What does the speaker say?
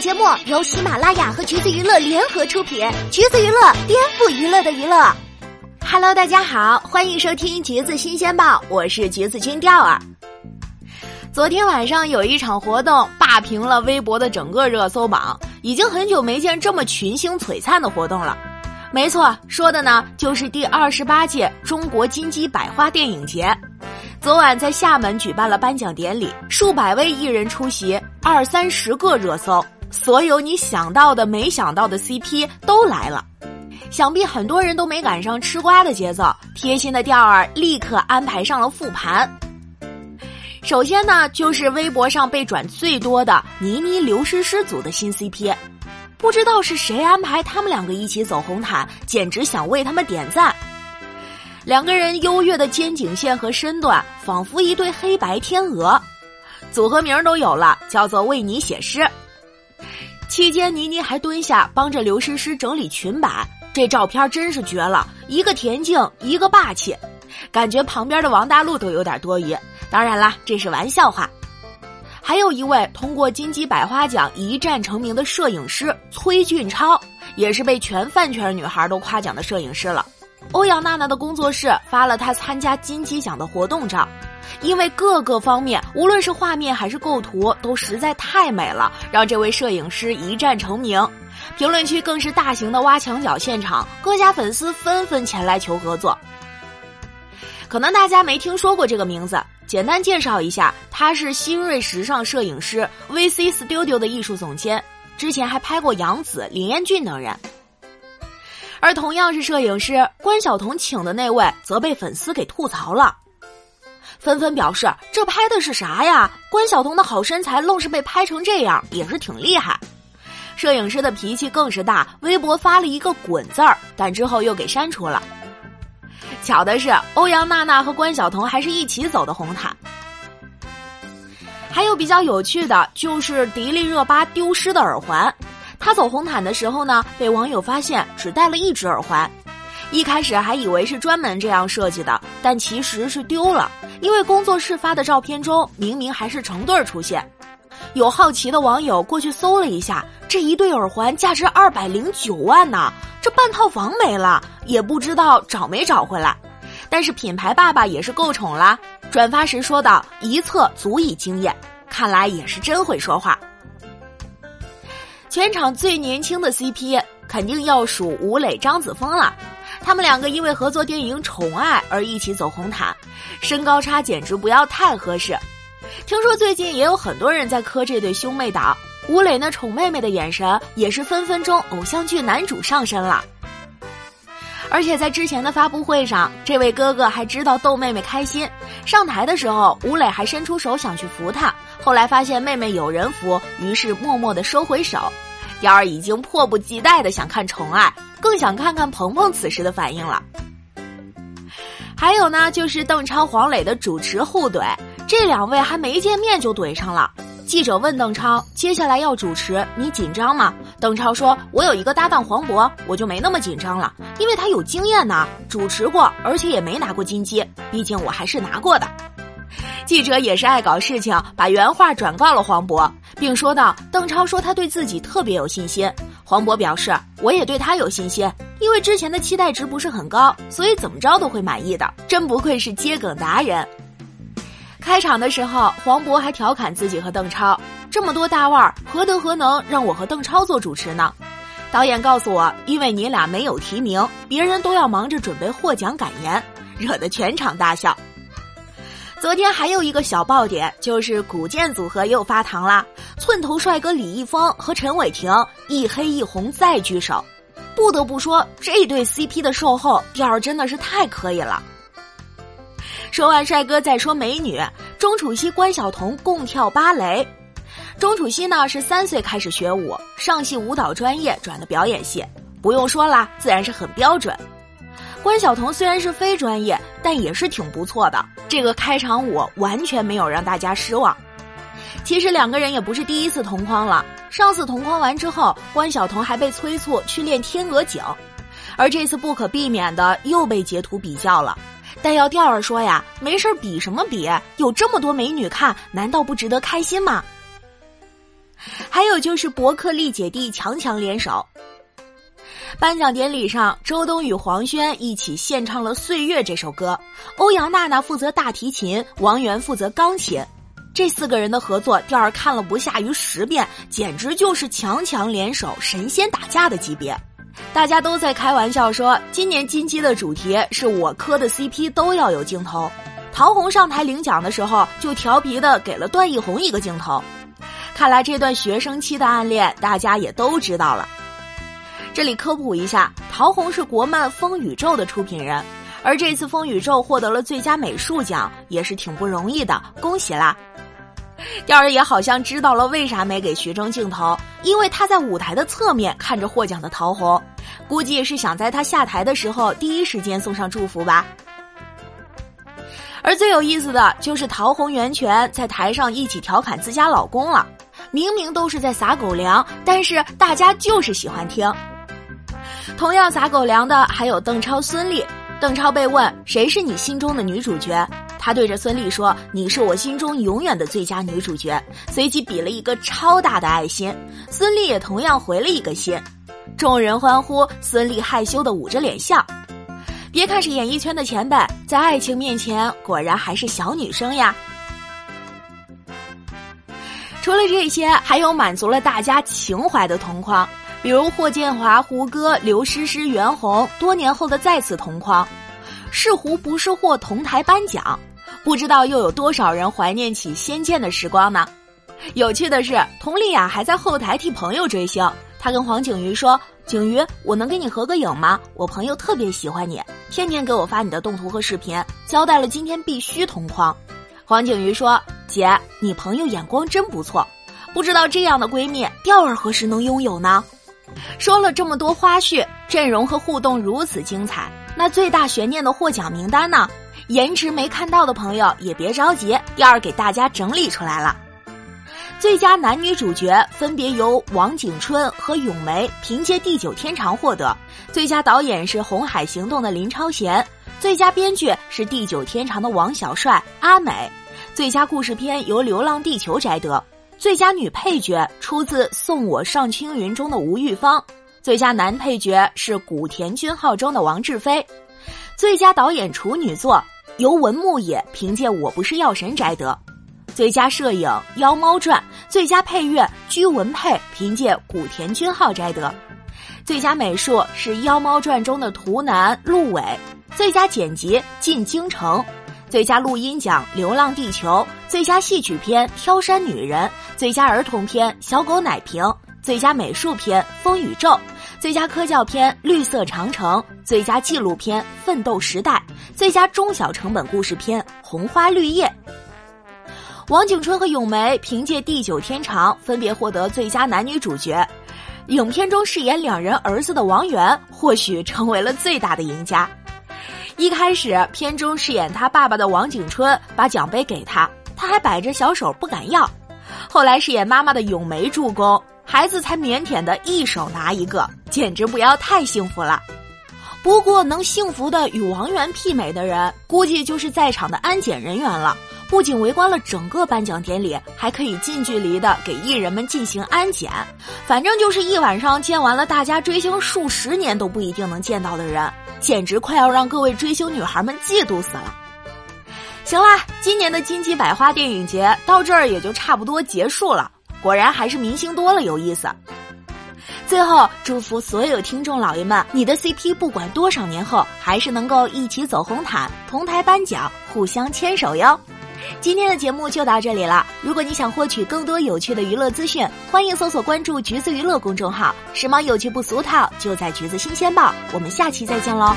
节目由喜马拉雅和橘子娱乐联合出品，橘子娱乐颠覆娱乐的娱乐。Hello，大家好，欢迎收听橘子新鲜报，我是橘子君钓儿。昨天晚上有一场活动霸屏了微博的整个热搜榜，已经很久没见这么群星璀璨的活动了。没错，说的呢就是第二十八届中国金鸡百花电影节。昨晚在厦门举办了颁奖典礼，数百位艺人出席，二三十个热搜，所有你想到的、没想到的 CP 都来了。想必很多人都没赶上吃瓜的节奏，贴心的调儿立刻安排上了复盘。首先呢，就是微博上被转最多的倪妮刘诗诗组的新 CP，不知道是谁安排他们两个一起走红毯，简直想为他们点赞。两个人优越的肩颈线和身段，仿佛一对黑白天鹅。组合名都有了，叫做为你写诗。期间，倪妮还蹲下帮着刘诗诗整理裙摆，这照片真是绝了，一个恬静，一个霸气，感觉旁边的王大陆都有点多余。当然啦，这是玩笑话。还有一位通过金鸡百花奖一战成名的摄影师崔俊超，也是被全饭圈女孩都夸奖的摄影师了。欧阳娜娜的工作室发了她参加金鸡奖的活动照，因为各个方面，无论是画面还是构图，都实在太美了，让这位摄影师一战成名。评论区更是大型的挖墙脚现场，各家粉丝纷纷前来求合作。可能大家没听说过这个名字，简单介绍一下，他是新锐时尚摄影师 VC Studio 的艺术总监，之前还拍过杨紫、林彦俊等人。而同样是摄影师，关晓彤请的那位则被粉丝给吐槽了，纷纷表示这拍的是啥呀？关晓彤的好身材愣是被拍成这样，也是挺厉害。摄影师的脾气更是大，微博发了一个“滚”字儿，但之后又给删除了。巧的是，欧阳娜娜和关晓彤还是一起走的红毯。还有比较有趣的就是迪丽热巴丢失的耳环。她走红毯的时候呢，被网友发现只戴了一只耳环，一开始还以为是专门这样设计的，但其实是丢了，因为工作室发的照片中明明还是成对出现。有好奇的网友过去搜了一下，这一对耳环价值二百零九万呢，这半套房没了，也不知道找没找回来。但是品牌爸爸也是够宠啦，转发时说道：“一侧足以惊艳，看来也是真会说话。”全场最年轻的 CP 肯定要数吴磊、张子枫了，他们两个因为合作电影《宠爱》而一起走红毯，身高差简直不要太合适。听说最近也有很多人在磕这对兄妹档，吴磊那宠妹妹的眼神也是分分钟偶像剧男主上身了。而且在之前的发布会上，这位哥哥还知道逗妹妹开心，上台的时候吴磊还伸出手想去扶她。后来发现妹妹有人扶，于是默默的收回手。幺儿已经迫不及待的想看宠爱，更想看看鹏鹏此时的反应了。还有呢，就是邓超、黄磊的主持互怼，这两位还没见面就怼上了。记者问邓超：“接下来要主持，你紧张吗？”邓超说：“我有一个搭档黄渤，我就没那么紧张了，因为他有经验呢，主持过，而且也没拿过金鸡，毕竟我还是拿过的。”记者也是爱搞事情，把原话转告了黄渤，并说道：“邓超说他对自己特别有信心。”黄渤表示：“我也对他有信心，因为之前的期待值不是很高，所以怎么着都会满意的。”真不愧是接梗达人。开场的时候，黄渤还调侃自己和邓超：“这么多大腕儿，何德何能让我和邓超做主持呢？”导演告诉我：“因为你俩没有提名，别人都要忙着准备获奖感言，惹得全场大笑。”昨天还有一个小爆点，就是古剑组合又发糖啦！寸头帅哥李易峰和陈伟霆一黑一红再聚首，不得不说这对 CP 的售后调真的是太可以了。说完帅哥再说美女，钟楚曦、关晓彤共跳芭蕾。钟楚曦呢是三岁开始学舞，上戏舞蹈专业转的表演系，不用说啦，自然是很标准。关晓彤虽然是非专业，但也是挺不错的。这个开场舞完全没有让大家失望。其实两个人也不是第一次同框了，上次同框完之后，关晓彤还被催促去练天鹅颈，而这次不可避免的又被截图比较了。但要调儿说呀，没事比什么比？有这么多美女看，难道不值得开心吗？还有就是伯克利姐弟强强联手。颁奖典礼上，周冬雨、黄轩一起献唱了《岁月》这首歌，欧阳娜娜负责大提琴，王源负责钢琴。这四个人的合作，调儿看了不下于十遍，简直就是强强联手、神仙打架的级别。大家都在开玩笑说，今年金鸡的主题是我磕的 CP 都要有镜头。陶虹上台领奖的时候，就调皮的给了段奕宏一个镜头。看来这段学生期的暗恋，大家也都知道了。这里科普一下，陶虹是国漫《风宇宙》的出品人，而这次《风宇宙》获得了最佳美术奖，也是挺不容易的，恭喜啦！调儿也好像知道了为啥没给徐峥镜头，因为他在舞台的侧面看着获奖的陶虹，估计是想在他下台的时候第一时间送上祝福吧。而最有意思的就是陶虹、袁泉在台上一起调侃自家老公了，明明都是在撒狗粮，但是大家就是喜欢听。同样撒狗粮的还有邓超、孙俪。邓超被问谁是你心中的女主角，他对着孙俪说：“你是我心中永远的最佳女主角。”随即比了一个超大的爱心，孙俪也同样回了一个心，众人欢呼，孙俪害羞的捂着脸笑。别看是演艺圈的前辈，在爱情面前果然还是小女生呀。除了这些，还有满足了大家情怀的同框。比如霍建华、胡歌、刘诗诗、袁弘多年后的再次同框，是胡不是霍同台颁奖，不知道又有多少人怀念起《仙剑》的时光呢？有趣的是，佟丽娅还在后台替朋友追星，她跟黄景瑜说：“景瑜，我能跟你合个影吗？我朋友特别喜欢你，天天给我发你的动图和视频，交代了今天必须同框。”黄景瑜说：“姐，你朋友眼光真不错，不知道这样的闺蜜调儿何时能拥有呢？”说了这么多花絮，阵容和互动如此精彩，那最大悬念的获奖名单呢？颜值没看到的朋友也别着急，第二给大家整理出来了。最佳男女主角分别由王景春和咏梅凭借《地久天长》获得，最佳导演是《红海行动》的林超贤，最佳编剧是《地久天长》的王小帅、阿美，最佳故事片由《流浪地球》摘得。最佳女配角出自《送我上青云》中的吴玉芳，最佳男配角是古田军号中的王志飞，最佳导演处女作由文牧野凭借《我不是药神》摘得，最佳摄影《妖猫传》，最佳配乐居文佩凭借《古田军号》摘得，最佳美术是《妖猫传》中的图南陆伟，最佳剪辑进京城。最佳录音奖《流浪地球》，最佳戏曲片《挑山女人》，最佳儿童片《小狗奶瓶》，最佳美术片《风宇宙》，最佳科教片《绿色长城》，最佳纪录片《奋斗时代》，最佳中小成本故事片《红花绿叶》。王景春和咏梅凭借《地久天长》分别获得最佳男女主角，影片中饰演两人儿子的王源或许成为了最大的赢家。一开始，片中饰演他爸爸的王景春把奖杯给他，他还摆着小手不敢要。后来饰演妈妈的咏梅助攻，孩子才腼腆的一手拿一个，简直不要太幸福了。不过，能幸福的与王源媲美的人，估计就是在场的安检人员了。不仅围观了整个颁奖典礼，还可以近距离的给艺人们进行安检。反正就是一晚上见完了大家追星数十年都不一定能见到的人。简直快要让各位追星女孩们嫉妒死了。行啦，今年的金鸡百花电影节到这儿也就差不多结束了。果然还是明星多了有意思。最后，祝福所有听众老爷们，你的 CP 不管多少年后，还是能够一起走红毯、同台颁奖、互相牵手哟。今天的节目就到这里了。如果你想获取更多有趣的娱乐资讯，欢迎搜索关注“橘子娱乐”公众号。时髦有趣不俗套，就在橘子新鲜报。我们下期再见喽。